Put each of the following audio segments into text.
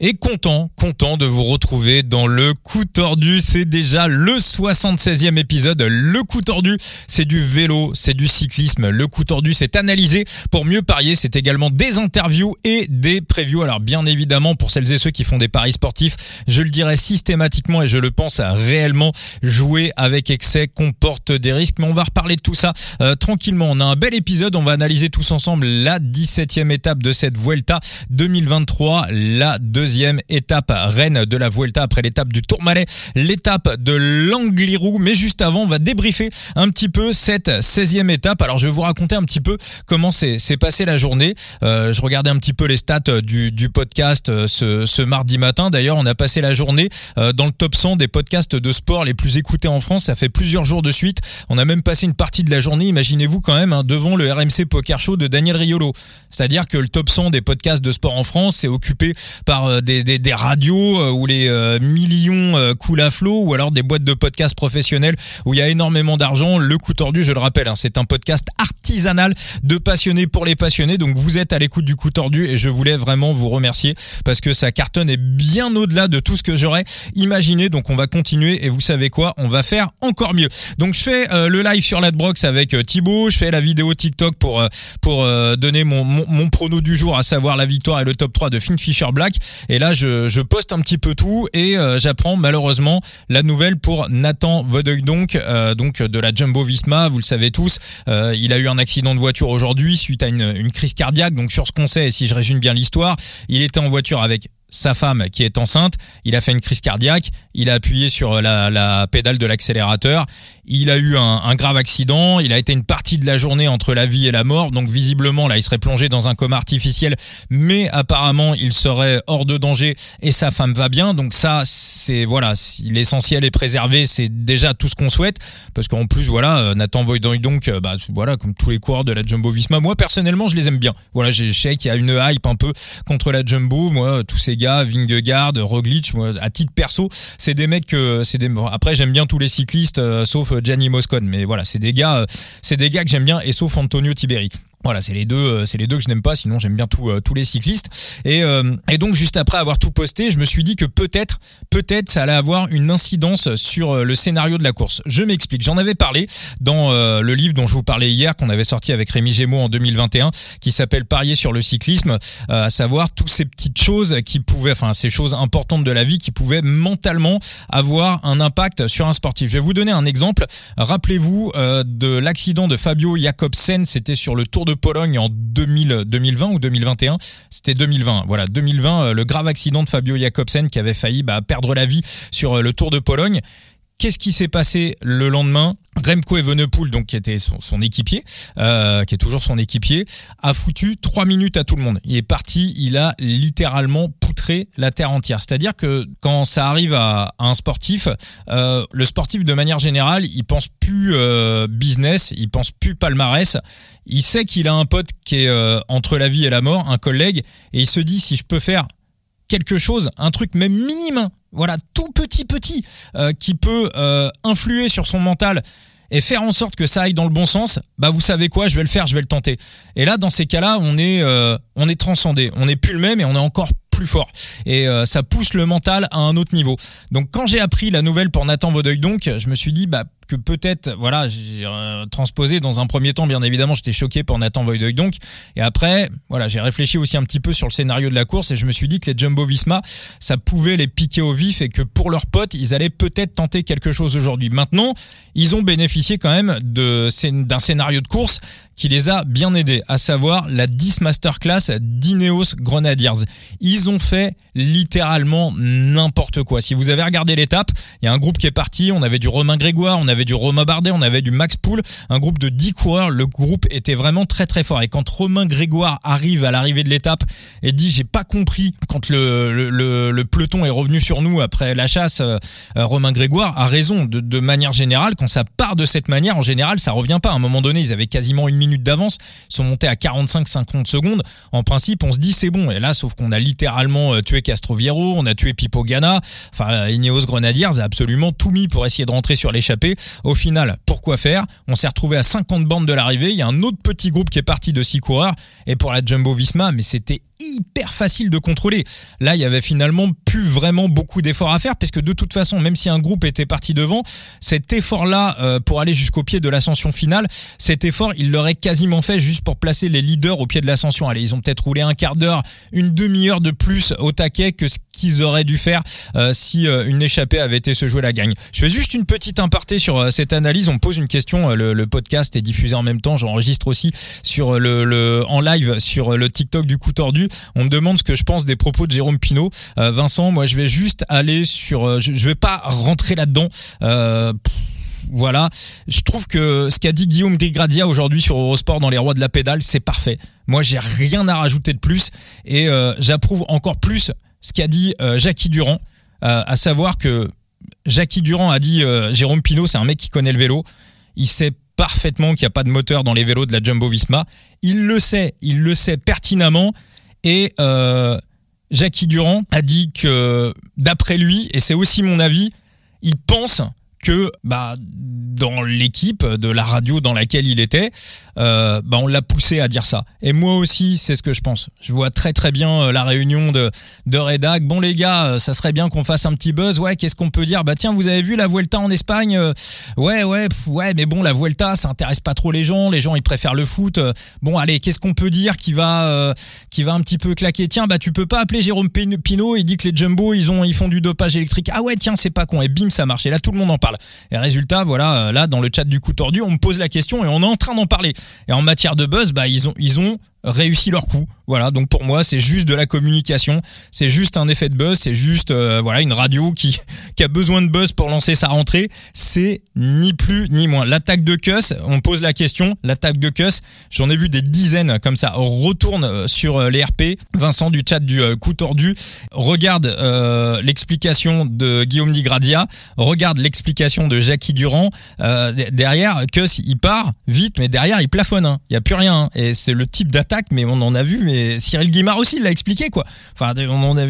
Et content, content de vous retrouver dans le coup tordu. C'est déjà le 76e épisode. Le coup tordu, c'est du vélo, c'est du cyclisme. Le coup tordu, c'est analysé pour mieux parier. C'est également des interviews et des previews. Alors bien évidemment, pour celles et ceux qui font des paris sportifs, je le dirais systématiquement et je le pense réellement jouer avec excès comporte des risques. Mais on va reparler de tout ça euh, tranquillement. On a un bel épisode. On va analyser tous ensemble la 17e étape de cette Vuelta 2023, la deuxième deuxième étape reine de la Vuelta après l'étape du Tourmalet, l'étape de l'Angliru. Mais juste avant, on va débriefer un petit peu cette 16e étape. Alors je vais vous raconter un petit peu comment s'est passé la journée. Euh, je regardais un petit peu les stats du, du podcast euh, ce, mardi matin. D'ailleurs, on a passé la journée euh, dans le top 100 des podcasts de sport les plus écoutés en France. Ça fait plusieurs jours de suite. On a même passé une partie de la journée, imaginez-vous quand même, hein, devant le RMC Poker Show de Daniel Riolo. C'est-à-dire que le top 100 des podcasts de sport en France est occupé par des, des, des radios euh, où les euh, millions euh, coulent à flot ou alors des boîtes de podcasts professionnels où il y a énormément d'argent. Le coup tordu, je le rappelle, hein, c'est un podcast artisanal de passionnés pour les passionnés. Donc vous êtes à l'écoute du coup tordu et je voulais vraiment vous remercier parce que ça cartonne est bien au-delà de tout ce que j'aurais imaginé. Donc on va continuer et vous savez quoi, on va faire encore mieux. Donc je fais le live sur l'adbrox avec Thibaut, je fais la vidéo TikTok pour pour donner mon, mon, mon prono du jour, à savoir la victoire et le top 3 de Fisher Black. Et là je, poste un petit peu tout et euh, j'apprends malheureusement la nouvelle pour Nathan Vodeuil donc euh, donc de la Jumbo Visma. Vous le savez tous, euh, il a eu un accident de voiture aujourd'hui suite à une, crise cardiaque. Donc sur ce qu'on sait, et si je résume bien l'histoire, il était en voiture avec sa femme qui est enceinte, il a fait une crise cardiaque, il a appuyé sur la pédale de l'accélérateur, il a eu un, un, grave accident, il a été une partie de la journée entre la vie et la mort, donc visiblement là il serait plongé dans un coma artificiel, mais apparemment il serait hors de danger et sa femme va bien, donc ça c'est voilà, si l'essentiel est préservé, c'est déjà tout ce qu'on souhaite, parce qu'en plus voilà, Nathan Voidoy donc, euh, bah voilà comme tous les coureurs de la Jumbo Visma, moi personnellement je les aime bien, voilà je sais qu'il y a une hype un peu contre la Jumbo, moi tous ces gars Vingegaard, Roglic, à titre perso, c'est des mecs que c'est des après j'aime bien tous les cyclistes euh, sauf euh, Gianni Moscone mais voilà, c'est des gars euh, c'est des gars que j'aime bien et sauf Antonio Tiberi. Voilà, c'est les deux, euh, c'est les deux que je n'aime pas. Sinon, j'aime bien tout, euh, tous les cyclistes. Et, euh, et donc, juste après avoir tout posté, je me suis dit que peut-être, peut-être, ça allait avoir une incidence sur le scénario de la course. Je m'explique. J'en avais parlé dans le livre dont je vous parlais hier, qu'on avait sorti avec Rémi Gémeaux en 2021, qui s'appelle Parier sur le cyclisme, à savoir toutes ces petites choses qui pouvaient, enfin, ces choses importantes de la vie qui pouvaient mentalement avoir un impact sur un sportif. Je vais vous donner un exemple. Rappelez-vous de l'accident de Fabio Jacobsen. C'était sur le Tour de Pologne en 2000, 2020 ou 2021. C'était 2020. Voilà, 2020, euh, le grave accident de Fabio Jacobsen qui avait failli bah, perdre la vie sur euh, le Tour de Pologne. Qu'est-ce qui s'est passé le lendemain? Remco Evenepoel, donc qui était son, équipier, euh, qui est toujours son équipier, a foutu trois minutes à tout le monde. Il est parti, il a littéralement poutré la terre entière. C'est-à-dire que quand ça arrive à, un sportif, euh, le sportif de manière générale, il pense plus euh, business, il pense plus palmarès. Il sait qu'il a un pote qui est entre la vie et la mort, un collègue, et il se dit si je peux faire quelque chose, un truc même minime, voilà, tout petit petit, euh, qui peut euh, influer sur son mental et faire en sorte que ça aille dans le bon sens, bah vous savez quoi, je vais le faire, je vais le tenter. Et là, dans ces cas-là, on est euh, on est transcendé, on n'est plus le même et on est encore plus fort. Et ça pousse le mental à un autre niveau. Donc quand j'ai appris la nouvelle pour Nathan Vaudeuil, donc, je me suis dit bah que peut-être, voilà, j'ai euh, transposé dans un premier temps, bien évidemment, j'étais choqué pour Nathan Voidoy donc, et après, voilà, j'ai réfléchi aussi un petit peu sur le scénario de la course et je me suis dit que les Jumbo Visma, ça pouvait les piquer au vif et que pour leurs potes, ils allaient peut-être tenter quelque chose aujourd'hui. Maintenant, ils ont bénéficié quand même d'un scénario de course qui les a bien aidés, à savoir la 10 Masterclass d'Ineos Grenadiers. Ils ont fait littéralement n'importe quoi. Si vous avez regardé l'étape, il y a un groupe qui est parti, on avait du Romain Grégoire, on avait du Romain Bardet, on avait du Max Poul, un groupe de 10 coureurs, le groupe était vraiment très très fort. Et quand Romain Grégoire arrive à l'arrivée de l'étape et dit j'ai pas compris quand le, le, le, peloton est revenu sur nous après la chasse, euh, Romain Grégoire a raison. De, de manière générale, quand ça part de cette manière, en général, ça revient pas. À un moment donné, ils avaient quasiment une minutes d'avance, sont montés à 45-50 secondes. En principe, on se dit c'est bon. Et là, sauf qu'on a littéralement euh, tué Castroviero, on a tué Pipo Gana. Enfin, Ineos Grenadiers a absolument tout mis pour essayer de rentrer sur l'échappée. Au final, pourquoi faire? On s'est retrouvé à 50 bandes de l'arrivée. Il y a un autre petit groupe qui est parti de 6 coureurs. Et pour la Jumbo Visma, mais c'était hyper facile de contrôler. Là, il y avait finalement plus vraiment beaucoup d'efforts à faire, parce que de toute façon, même si un groupe était parti devant, cet effort-là euh, pour aller jusqu'au pied de l'ascension finale, cet effort, il quasiment fait juste pour placer les leaders au pied de l'ascension. Allez, ils ont peut-être roulé un quart d'heure, une demi-heure de plus au taquet que ce qu'ils auraient dû faire euh, si euh, une échappée avait été se jouer la gagne. Je fais juste une petite imparté sur cette analyse. On pose une question. Le, podcast est diffusé en même temps. J'enregistre aussi sur le, en live sur le TikTok du coup tordu. On me demande ce que je pense des propos de Jérôme Pinault. Vincent, moi, je vais juste aller sur. je, je vais pas rentrer là-dedans. Euh, voilà, je trouve que ce qu'a dit Guillaume Grigradia aujourd'hui sur Eurosport dans les rois de la pédale, c'est parfait. Moi, j'ai rien à rajouter de plus et euh, j'approuve encore plus ce qu'a dit euh, Jackie Durand, à savoir que Jackie Durand a dit Jérôme Pinault, c'est un mec qui connaît le vélo, il sait parfaitement qu'il n'y a pas de moteur dans les vélos de la Jumbo Visma, il le sait, il le sait pertinemment et Jackie Durand a dit que d'après lui, et c'est aussi mon avis, il pense que bah dans l'équipe de la radio dans laquelle il était, euh, bah on l'a poussé à dire ça. Et moi aussi, c'est ce que je pense. Je vois très très bien euh, la réunion de de Redac. Bon les gars, euh, ça serait bien qu'on fasse un petit buzz. Ouais, qu'est-ce qu'on peut dire? Bah tiens, vous avez vu la Vuelta en Espagne? Ouais, ouais, ouais, mais bon, la Vuelta, ça intéresse pas trop les gens. Les gens, ils préfèrent le foot. Bon, allez, qu'est-ce qu'on peut dire qui va qui va un petit peu claquer? Tiens, bah tu peux pas appeler Jérôme Pinault. Il dit que les Jumbo, ils ont ils font du dopage électrique. Ah ouais, tiens, c'est pas con. Et bim, ça marche. Et là, tout le monde en parle. Et résultat, voilà, euh, là dans le chat du coup tordu, on me pose la question et on est en train d'en parler. Et en matière de buzz, bah ils ont ils ont réussi leur coup. Voilà, donc pour moi, c'est juste de la communication, c'est juste un effet de buzz, c'est juste euh, voilà une radio qui qui a besoin de buzz pour lancer sa rentrée. C'est ni plus ni moins. L'attaque de Cuss, on pose la question. L'attaque de Cuss, j'en ai vu des dizaines comme ça. Retourne euh, sur euh, les RP. Vincent du chat du coup tordu, regarde l'explication de Guillaume Digradia, regarde l'explication de Jackie Durand. derrière, Cuss, il part vite, mais derrière, il plafonne. Hein. Il y a plus rien. Hein. Et c'est le type d'attaque mais on en a vu, mais Cyril Guimard aussi l'a expliqué, quoi. Enfin, on a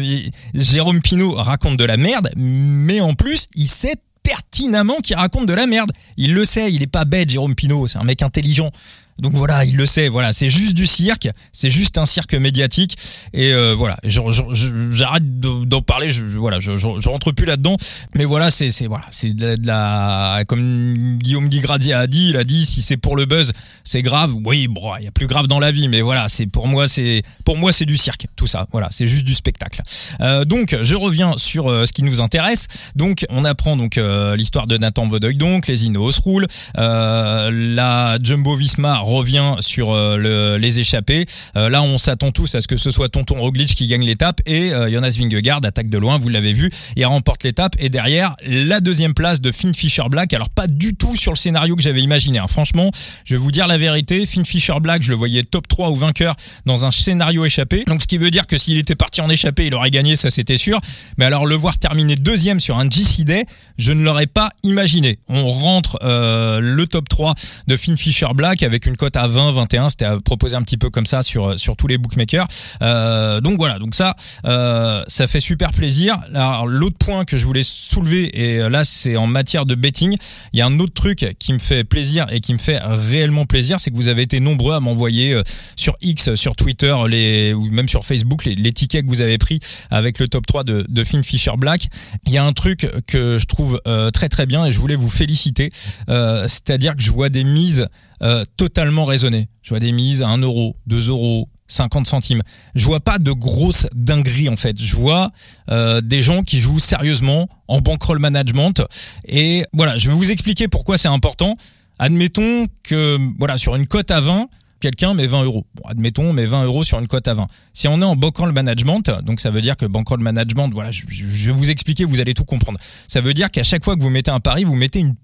Jérôme Pinault raconte de la merde, mais en plus, il sait pertinemment qu'il raconte de la merde. Il le sait, il est pas bête, Jérôme Pinault, c'est un mec intelligent. Donc voilà, il le sait. Voilà, c'est juste du cirque, c'est juste un cirque médiatique. Et euh, voilà, j'arrête d'en parler. Je, voilà, je, rentre plus là-dedans. Mais voilà, c'est voilà, c'est de, la, comme Guillaume Guigradi a dit, il a dit si c'est pour le buzz, c'est grave. Oui, bon, il y a plus grave dans la vie, mais voilà, c'est pour moi, c'est pour moi c'est du cirque, tout ça. Voilà, c'est juste du spectacle. Euh, donc je reviens sur euh, ce qui nous intéresse. Donc on apprend donc euh, l'histoire de Nathan Vodoy, donc les Ineos roulent, la Jumbo Visma revient sur euh, le, les échappés. Euh, là, on s'attend tous à ce que ce soit Tonton Roglic qui gagne l'étape et euh, Jonas Vingegaard attaque de loin, vous l'avez vu, et remporte l'étape. Et derrière, la deuxième place de Finn Fisher Black. Alors pas du tout sur le scénario que j'avais imaginé. Hein. Franchement, je vais vous dire la vérité. Finn Fisher Black, je le voyais top 3 ou vainqueur dans un scénario échappé. Donc ce qui veut dire que s'il était parti en échappé, il aurait gagné, ça c'était sûr. Mais alors le voir terminer deuxième sur un GC Day, je ne l'aurais pas imaginé. On rentre le top 3 de Finn Fisher Black avec une cote à 20, 21. C'était proposé un petit peu comme ça sur sur tous les bookmakers. Euh, donc voilà, donc ça, euh, ça fait super plaisir. L'autre point que je voulais soulever et là c'est en matière de betting. Il y a un autre truc qui me fait plaisir et qui me fait réellement plaisir, c'est que vous avez été nombreux à m'envoyer euh, sur X, sur Twitter, les ou même sur Facebook les, tickets que vous avez pris avec le top 3 de, de Finn Fisher Black. Il y a un truc que je trouve euh, très très bien et je voulais vous féliciter. Euh, c'est-à-dire que je vois des mises euh, totalement raisonné. Je vois des mises à 1 euro, 2 euros, 50 centimes. Je vois pas de grosses dingueries en fait. Je vois euh, des gens qui jouent sérieusement en bankroll management. Et voilà, je vais vous expliquer pourquoi c'est important. Admettons que voilà sur une cote à 20, quelqu'un met 20 euros. Bon, admettons, met 20 euros sur une cote à 20. Si on est en bankroll management, donc ça veut dire que bankroll management, voilà, je vais vous expliquer, vous allez tout comprendre. Ça veut dire qu'à chaque fois que vous mettez un pari, vous mettez une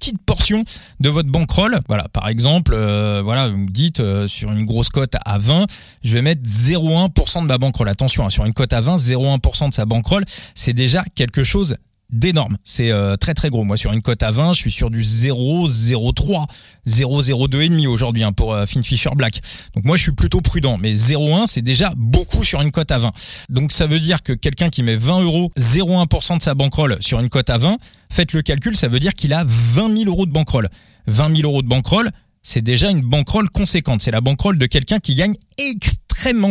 petite portion de votre bankroll. Voilà, par exemple, euh, voilà, vous me dites euh, sur une grosse cote à 20, je vais mettre 0,1% de ma bankroll. Attention, hein, sur une cote à 20, 0,1% de sa bankroll, c'est déjà quelque chose d'énorme. C'est euh, très très gros. Moi sur une cote à 20, je suis sur du 0,03, 0,02 et demi aujourd'hui hein, pour euh, Finfisher Black. Donc moi je suis plutôt prudent, mais 0,1 c'est déjà beaucoup sur une cote à 20. Donc ça veut dire que quelqu'un qui met 20 euros, 0,1% de sa bankroll sur une cote à 20, faites le calcul, ça veut dire qu'il a 20 000 euros de bankroll. 20 000 euros de bankroll, c'est déjà une bankroll conséquente. C'est la bankroll de quelqu'un qui gagne extrêmement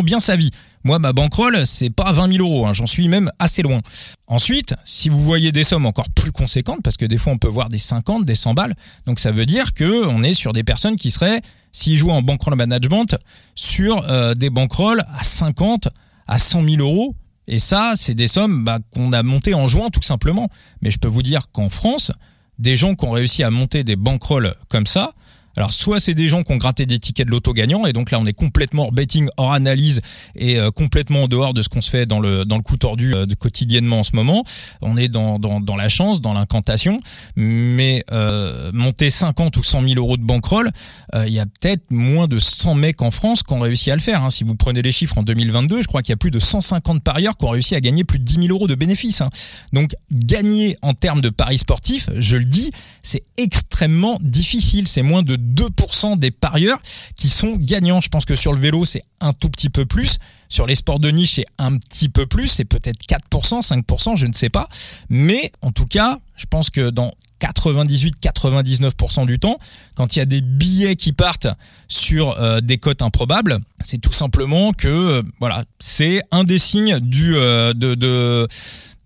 bien sa vie. Moi, ma bankroll, c'est pas 20 000 euros, hein. j'en suis même assez loin. Ensuite, si vous voyez des sommes encore plus conséquentes, parce que des fois on peut voir des 50, des 100 balles, donc ça veut dire que on est sur des personnes qui seraient, s'ils jouent en bankroll management, sur euh, des bankrolls à 50, à 100 000 euros. Et ça, c'est des sommes bah, qu'on a montées en juin tout simplement. Mais je peux vous dire qu'en France, des gens qui ont réussi à monter des bankrolls comme ça, alors soit c'est des gens qui ont gratté des tickets de loto gagnants et donc là on est complètement hors betting, hors analyse et euh, complètement en dehors de ce qu'on se fait dans le dans le coup tordu euh, de quotidiennement en ce moment. On est dans dans, dans la chance, dans l'incantation, mais euh, monter 50 ou 100 000 euros de bankroll, il y a peut-être moins de 100 mecs en France qui ont réussi à le faire. Hein. Si vous prenez les chiffres en 2022, je crois qu'il y a plus de 150 parieurs qui ont réussi à gagner plus de 10 000 euros de bénéfices. Hein. Donc gagner en termes de paris sportifs, je le dis, c'est extrêmement difficile. C'est moins de 2% des parieurs qui sont gagnants. Je pense que sur le vélo, c'est un tout petit peu plus. Sur les sports de niche, c'est un petit peu plus. C'est peut-être 4%, 5%, je ne sais pas. Mais en tout cas, je pense que dans 98-99% du temps, quand il y a des billets qui partent sur euh, des cotes improbables, c'est tout simplement que euh, voilà, c'est un des signes du euh, de, de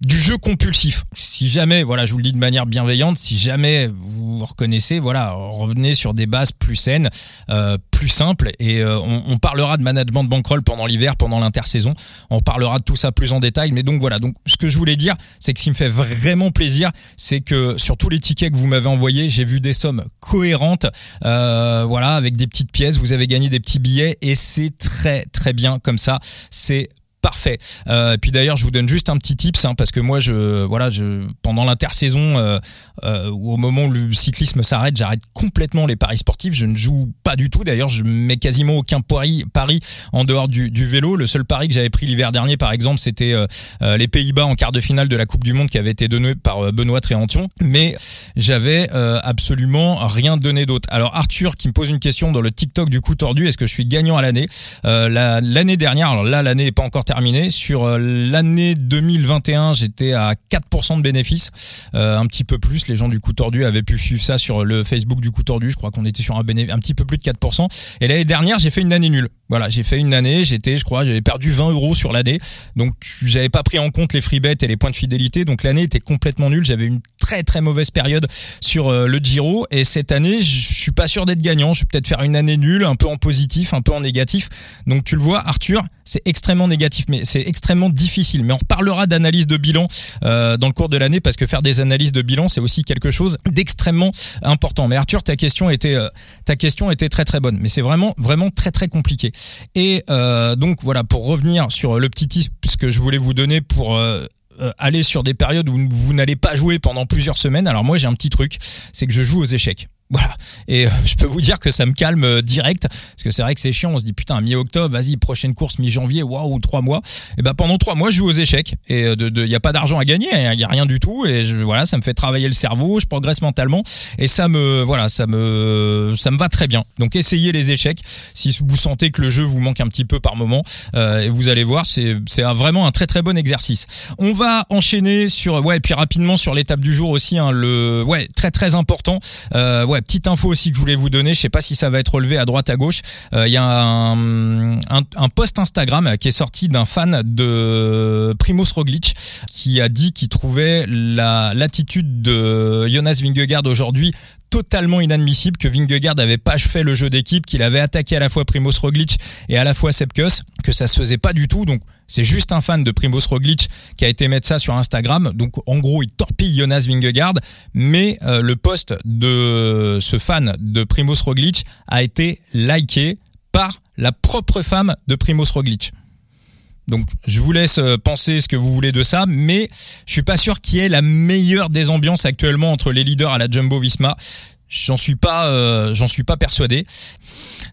du jeu compulsif. Si jamais, voilà, je vous le dis de manière bienveillante, si jamais vous reconnaissez, voilà, revenez sur des bases plus saines, euh, plus simples, et euh, on, on, parlera de management de bankroll pendant l'hiver, pendant l'intersaison. On parlera de tout ça plus en détail. Mais donc voilà. Donc ce que je voulais dire, c'est que ce qui me fait vraiment plaisir, c'est que sur tous les tickets que vous m'avez envoyés, j'ai vu des sommes cohérentes, euh, voilà, avec des petites pièces. Vous avez gagné des petits billets, et c'est très très bien comme ça. C'est Parfait. Euh, puis d'ailleurs, je vous donne juste un petit tips hein, parce que moi, je voilà, je pendant l'intersaison euh, euh, au moment où le cyclisme s'arrête, j'arrête complètement les paris sportifs. Je ne joue pas du tout. D'ailleurs, je mets quasiment aucun pari, pari en dehors du, du vélo. Le seul pari que j'avais pris l'hiver dernier, par exemple, c'était euh, euh, les Pays-Bas en quart de finale de la Coupe du Monde qui avait été donné par euh, Benoît Tréantion. Mais j'avais absolument rien donné d'autre. Alors Arthur qui me pose une question dans le TikTok du coup tordu, est-ce que je suis gagnant à l'année? L'année dernière, alors là, l'année n'est pas encore terminé. Sur euh, l'année 2021, j'étais à 4% de bénéfices, euh, un petit peu plus. Les gens du coup tordu avaient pu suivre ça sur le Facebook du coup tordu. Je crois qu'on était sur un, un petit peu plus de 4%. Et l'année dernière, j'ai fait une année nulle. Voilà, j'ai fait une année, j'étais, je crois, j'avais perdu 20 euros sur l'année. Donc, j'avais pas pris en compte les free bets et les points de fidélité. Donc, l'année était complètement nulle. J'avais une très très mauvaise période sur euh, le Giro. Et cette année, je suis pas sûr d'être gagnant. Je vais peut-être faire une année nulle, un peu en positif, un peu en négatif. Donc, tu le vois, Arthur, c'est extrêmement négatif, mais c'est extrêmement difficile. Mais on reparlera d'analyse de bilan euh, dans le cours de l'année parce que faire des analyses de bilan, c'est aussi quelque chose d'extrêmement important. Mais Arthur, ta question était euh, ta question était très très bonne, mais c'est vraiment vraiment très très compliqué. Et euh, donc voilà, pour revenir sur le petit tips que je voulais vous donner pour euh, aller sur des périodes où vous n'allez pas jouer pendant plusieurs semaines. Alors moi j'ai un petit truc, c'est que je joue aux échecs. Voilà. Et euh, je peux vous dire que ça me calme euh, direct. Parce que c'est vrai que c'est chiant. On se dit, putain, mi-octobre, vas-y, prochaine course, mi-janvier, waouh, trois mois. Et ben, pendant trois mois, je joue aux échecs. Et il de, de, y a pas d'argent à gagner. Il y a rien du tout. Et je, voilà, ça me fait travailler le cerveau. Je progresse mentalement. Et ça me, voilà, ça me, ça me va très bien. Donc, essayez les échecs. Si vous sentez que le jeu vous manque un petit peu par moment, euh, et vous allez voir, c'est, c'est vraiment un très très bon exercice. On va enchaîner sur, ouais, et puis rapidement sur l'étape du jour aussi, hein, le, ouais, très très important. Euh, ouais, petite info aussi que je voulais vous donner. Je sais pas si ça va être relevé à droite à gauche. Il euh, y a un, post Instagram qui est sorti d'un fan de Primoz Roglic qui a dit qu'il trouvait la l'attitude de Jonas Vingegaard aujourd'hui totalement inadmissible que Vingegaard avait pas fait le jeu d'équipe, qu'il avait attaqué à la fois Primoz Roglic et à la fois Sepkus, que ça se faisait pas du tout. Donc c'est juste un fan de Primoz Roglic qui a été mettre ça sur Instagram. Donc en gros, il torpille Jonas Vingegaard, mais euh, le post de ce fan de Primoz Roglic a été liké par la propre femme de Primoz Roglic. Donc je vous laisse euh, penser ce que vous voulez de ça, mais je suis pas sûr qu'il y ait la meilleure des ambiances actuellement entre les leaders à la Jumbo Visma J'en suis pas, euh, j'en suis pas persuadé.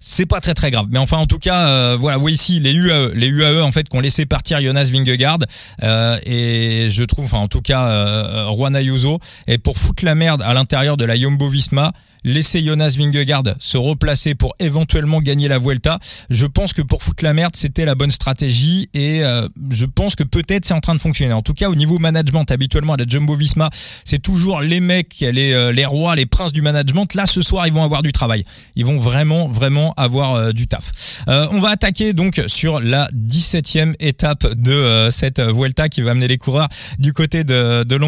C'est pas très très grave. Mais enfin, en tout cas, euh, voilà, oui ici les UAE, les UAE en fait qui ont laissé partir Jonas Vingegaard euh, et je trouve, enfin en tout cas, euh, Juan Ayuso et pour foutre la merde à l'intérieur de la Jumbo-Visma laisser Jonas Vingegaard se replacer pour éventuellement gagner la Vuelta. Je pense que pour foutre la merde, c'était la bonne stratégie et euh, je pense que peut-être c'est en train de fonctionner. En tout cas, au niveau management, habituellement à la Jumbo-Visma, c'est toujours les mecs, les, euh, les rois, les princes du management. Là, ce soir, ils vont avoir du travail. Ils vont vraiment, vraiment avoir euh, du taf. on va attaquer donc sur la 17e étape de cette Vuelta qui va amener les coureurs du côté de, de.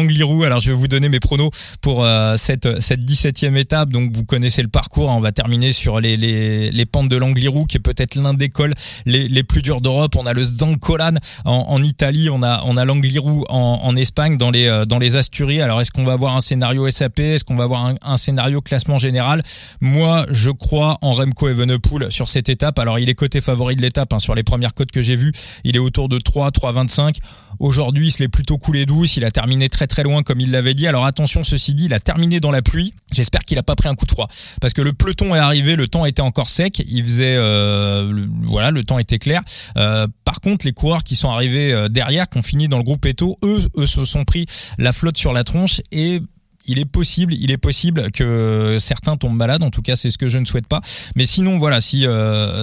Alors, je vais vous donner mes pronos pour cette, cette 17e étape. Vous connaissez le parcours. Hein. On va terminer sur les, les, les pentes de l'Angliru, qui est peut-être l'un des cols les, les plus durs d'Europe. On a le Zdancolan en, en Italie, on a on a l'Angliru en, en Espagne, dans les euh, dans les Asturies. Alors est-ce qu'on va avoir un scénario SAP Est-ce qu'on va avoir un, scénario classement général? Moi, je crois en Remco Evenepoel sur cette étape. Alors il est côté favori de l'étape hein. sur les premières cotes que j'ai vues. Il est autour de 3, 3,25. Aujourd'hui, il se l'est plutôt coulé douce. Il a terminé très très loin comme il l'avait dit. Alors attention, ceci dit, il a terminé dans la pluie. J'espère qu'il a pas pris un coup de froid parce que le peloton est arrivé, le temps était encore sec, il faisait euh, voilà, le temps était clair. Euh, par contre, les coureurs qui sont arrivés euh, derrière, qui ont fini dans le groupe Eto, eux, eux se sont pris la flotte sur la tronche et il est possible, il est possible que certains tombent malades. En tout cas, c'est ce que je ne souhaite pas. Mais sinon, voilà, si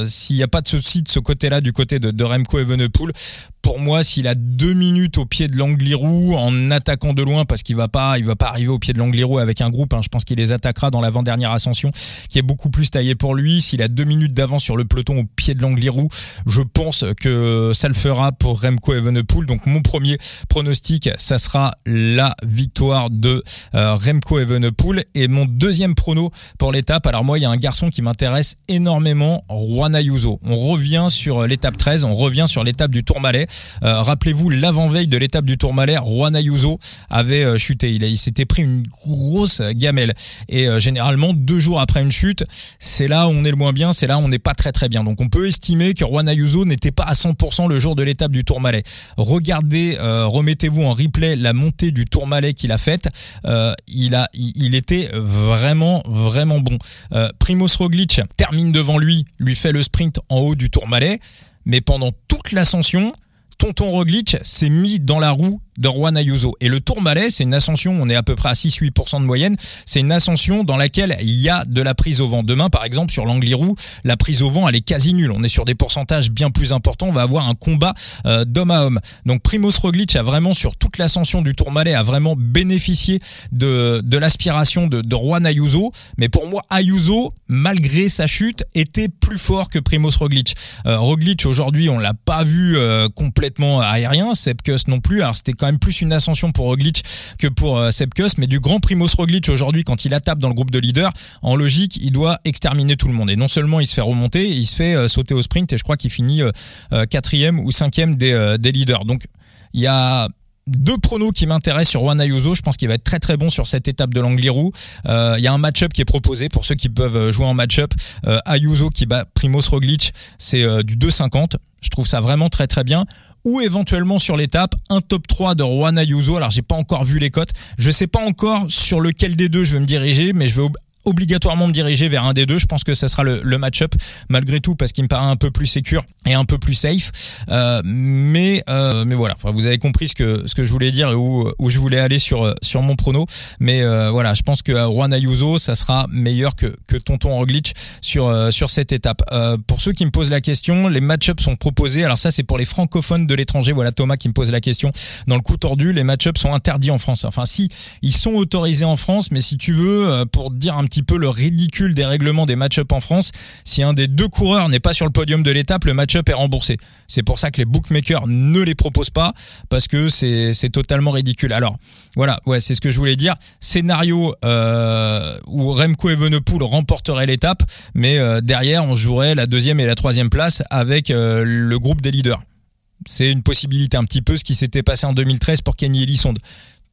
s'il n'y a pas de souci de ce côté-là, du côté de, de Remco Evenepoel, pour moi, s'il a deux minutes au pied de l'Angliru en attaquant de loin, parce qu'il va pas, il va pas arriver au pied de l'Angliru avec un groupe. Hein, je pense qu'il les attaquera dans l'avant-dernière ascension, qui est beaucoup plus taillé pour lui. S'il a deux minutes d'avance sur le peloton au pied de l'Angliru, je pense que ça le fera pour Remco Evenepoel. Donc mon premier pronostic, ça sera la victoire de euh, Remco Evenepoel. Et mon deuxième prono pour l'étape, alors moi, il y a un garçon qui m'intéresse énormément, Juan Ayuso. On revient sur l'étape 13, on revient sur l'étape du Tourmalet. Euh, rappelez-vous, l'avant-veille de l'étape du Tourmalet, Juan Ayuso avait euh, chuté. Il, s'était pris une grosse gamelle. Et euh, généralement, deux jours après une chute, c'est là où on est le moins bien, c'est là où on n'est pas très très bien. Donc on peut estimer que Juan Ayuso n'était pas à 100% le jour de l'étape du Tourmalet. Regardez, remettez-vous en replay la montée du Tourmalet qu'il a faite. il était vraiment vraiment bon. Primoz Roglic termine devant lui, lui fait le sprint en haut du Tourmalet, mais pendant toute l'ascension, Tonton Roglic s'est mis dans la roue de Juan Ayuso. Et le Tourmalet, c'est une ascension, on est à peu près à 6-8% de moyenne, c'est une ascension dans laquelle il y a de la prise au vent. Demain, par exemple, sur l'Angliru, la prise au vent, elle est quasi nulle. On est sur des pourcentages bien plus importants, on va avoir un combat euh, d'homme à homme. Donc Primoz Roglic a vraiment, sur toute l'ascension du Tourmalet, a vraiment bénéficié de, de l'aspiration de, de Juan Ayuso. Mais pour moi, Ayuso, malgré sa chute, était plus fort que Primoz Roglic. Euh, Roglic, aujourd'hui, on l'a pas vu euh, complètement aérien, Sepkus non plus. Alors c'était quand même plus une ascension pour Roglic que pour euh, Sepkus, mais du grand Primoz Roglic aujourd'hui, quand il attaque dans le groupe de leaders, en logique, il doit exterminer tout le monde. Et non seulement il se fait remonter, il se fait euh, sauter au sprint, et je crois qu'il finit euh, quatrième ou cinquième des, des leaders. Donc il y a deux pronos qui m'intéressent sur Juan Ayuso. Je pense qu'il va être très très bon sur cette étape de l'Angliru. Il y a un match-up qui est proposé pour ceux qui peuvent jouer en match-up. Ayuso qui bat Primoz Roglic, c'est du 2,50. Je trouve ça vraiment très très bien ou éventuellement sur l'étape un top 3 de Juan Ayuso. Alors j'ai pas encore vu les cotes. Je sais pas encore sur lequel des deux je vais me diriger, mais je vais obligatoirement me diriger vers un des deux. Je pense que ça sera le, match-up malgré tout parce qu'il me paraît un peu plus sécure et un peu plus safe. Euh, mais euh, mais voilà, vous avez compris ce que ce que je voulais dire et où où je voulais aller sur sur mon prono. Mais euh, voilà, je pense que Juan Ayuso ça sera meilleur que que Tonton Roglic sur sur cette étape. Pour ceux qui me posent la question, les match-ups sont proposés. Alors ça c'est pour les francophones de l'étranger. Voilà Thomas qui me pose la question. Dans le coup tordu, les match-ups sont interdits en France. Enfin si, ils sont autorisés en France, mais si tu veux pour dire un petit peu le ridicule des règlements des match-up en France. Si un des deux coureurs n'est pas sur le podium de l'étape, le match-up est remboursé. C'est pour ça que les bookmakers ne les proposent pas parce que c'est totalement ridicule. Alors voilà, ouais, c'est ce que je voulais dire. Scénario euh, où Remco Evenepoel remporterait l'étape, mais euh, derrière on jouerait la deuxième et la troisième place avec euh, le groupe des leaders. C'est une possibilité un petit peu ce qui s'était passé en 2013 pour Kenny Elissonde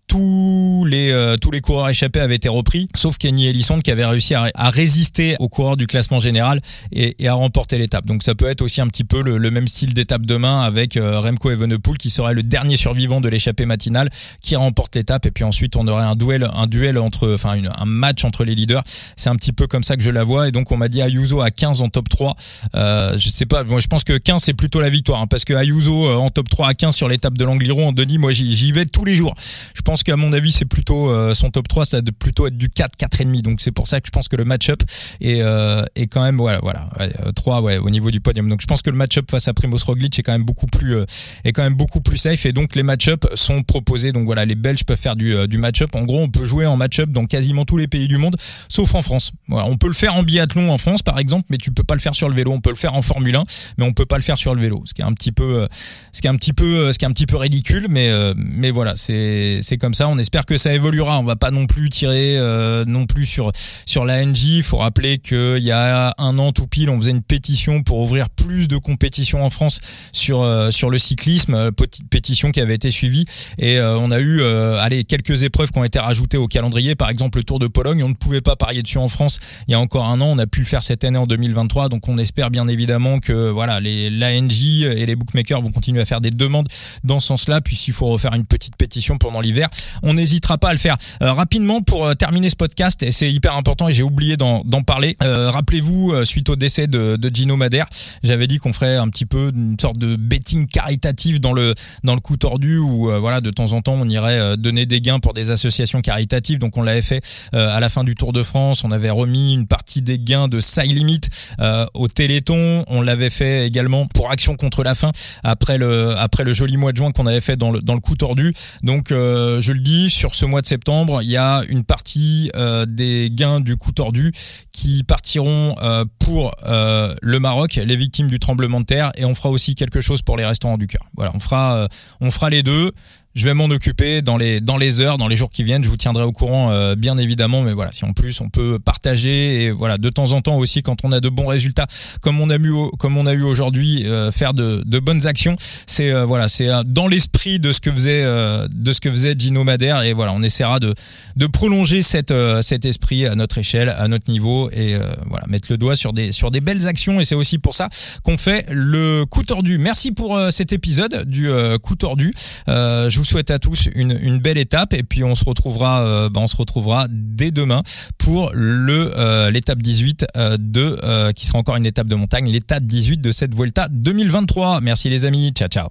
tous les euh, tous les coureurs échappés avaient été repris, sauf Kenny Ellison qui avait réussi à, à résister aux coureurs du classement général et, et à remporter l'étape. Donc ça peut être aussi un petit peu le, le même style d'étape demain avec euh, Remco Evenepoel qui serait le dernier survivant de l'échappée matinale qui remporte l'étape et puis ensuite on aurait un duel un duel entre enfin une, un match entre les leaders. C'est un petit peu comme ça que je la vois et donc on m'a dit Ayuso à 15 en top 3. Euh, je sais pas, moi je pense que 15 c'est plutôt la victoire hein, parce que Ayuso euh, en top 3 à 15 sur l'étape de l'Angliron, Denis, moi j'y vais tous les jours. Je pense qu'à mon avis c'est plutôt euh, son top 3 ça doit plutôt être du 4 4 et demi. Donc c'est pour ça que je pense que le match-up est, euh, est quand même voilà voilà 3 ouais au niveau du podium. Donc je pense que le match-up face à Primoz Roglic est quand même beaucoup plus est quand même beaucoup plus safe et donc les match-up sont proposés. Donc voilà, les Belges peuvent faire du, du match-up. En gros, on peut jouer en match-up dans quasiment tous les pays du monde sauf en France. Voilà, on peut le faire en biathlon en France par exemple, mais tu peux pas le faire sur le vélo. On peut le faire en Formule 1, mais on peut pas le faire sur le vélo, ce qui est un petit peu ce qui est un petit peu ce qui est un petit peu ridicule mais mais voilà, c'est c'est comme ça, on espère que ça évoluera. On va pas non plus tirer euh, non plus sur sur la. Il faut rappeler qu'il y a un an tout pile, on faisait une pétition pour ouvrir plus de compétitions en France sur euh, sur le cyclisme, euh, pétition qui avait été suivie et on a eu allez quelques épreuves qui ont été rajoutées au calendrier. Par exemple, le Tour de Pologne, on ne pouvait pas parier dessus en France il y a encore un an. On a pu le faire cette année en 2023, donc on espère bien évidemment que voilà les l'ANJ et les bookmakers vont continuer à faire des demandes dans ce sens-là. Puis s'il faut refaire une petite pétition pendant l'hiver, on n'hésitera pas à le faire. Euh, rapidement pour euh, terminer ce podcast, et c'est hyper important et j'ai oublié d'en parler. Euh, rappelez-vous, suite au décès de, Gino Madère, j'avais dit qu'on ferait un petit peu une sorte de betting caritatif dans le dans le coup tordu où voilà de temps en temps on irait donner des gains pour des associations caritatives. Donc on l'avait fait à la fin du Tour de France. On avait remis une partie des gains de Side Limit au Téléthon. On l'avait fait également pour Action contre la faim après le après le joli mois de juin qu'on avait fait dans le dans le coup tordu. Donc le dis sur ce mois de septembre, il y a une partie euh, des gains du coup tordu qui partiront euh, pour euh, le Maroc, les victimes du tremblement de terre, et on fera aussi quelque chose pour les restaurants du cœur. Voilà, fera, on fera les deux je vais m'en occuper dans les dans les heures, dans les jours qui viennent. Je vous tiendrai au courant, euh, bien évidemment. Mais voilà, si en plus on peut partager et voilà de temps en temps aussi quand on a de bons résultats, comme on a eu comme on a eu aujourd'hui, euh, faire de, de bonnes actions. C'est euh, voilà, c'est dans l'esprit de ce que faisait de ce que faisait Gino Madère et voilà, on essaiera de de prolonger cette cet esprit à notre échelle, à notre niveau et voilà mettre le doigt sur des sur des belles actions. Et c'est aussi pour ça qu'on fait le coup tordu. Merci pour cet épisode du coup tordu. je vous souhaite à tous une, belle étape et puis on se retrouvera, euh, bah, on se retrouvera dès demain pour le euh, l'étape 18 euh, de qui sera encore une étape de montagne, l'étape 18 de cette Vuelta 2023. Merci les amis, ciao ciao.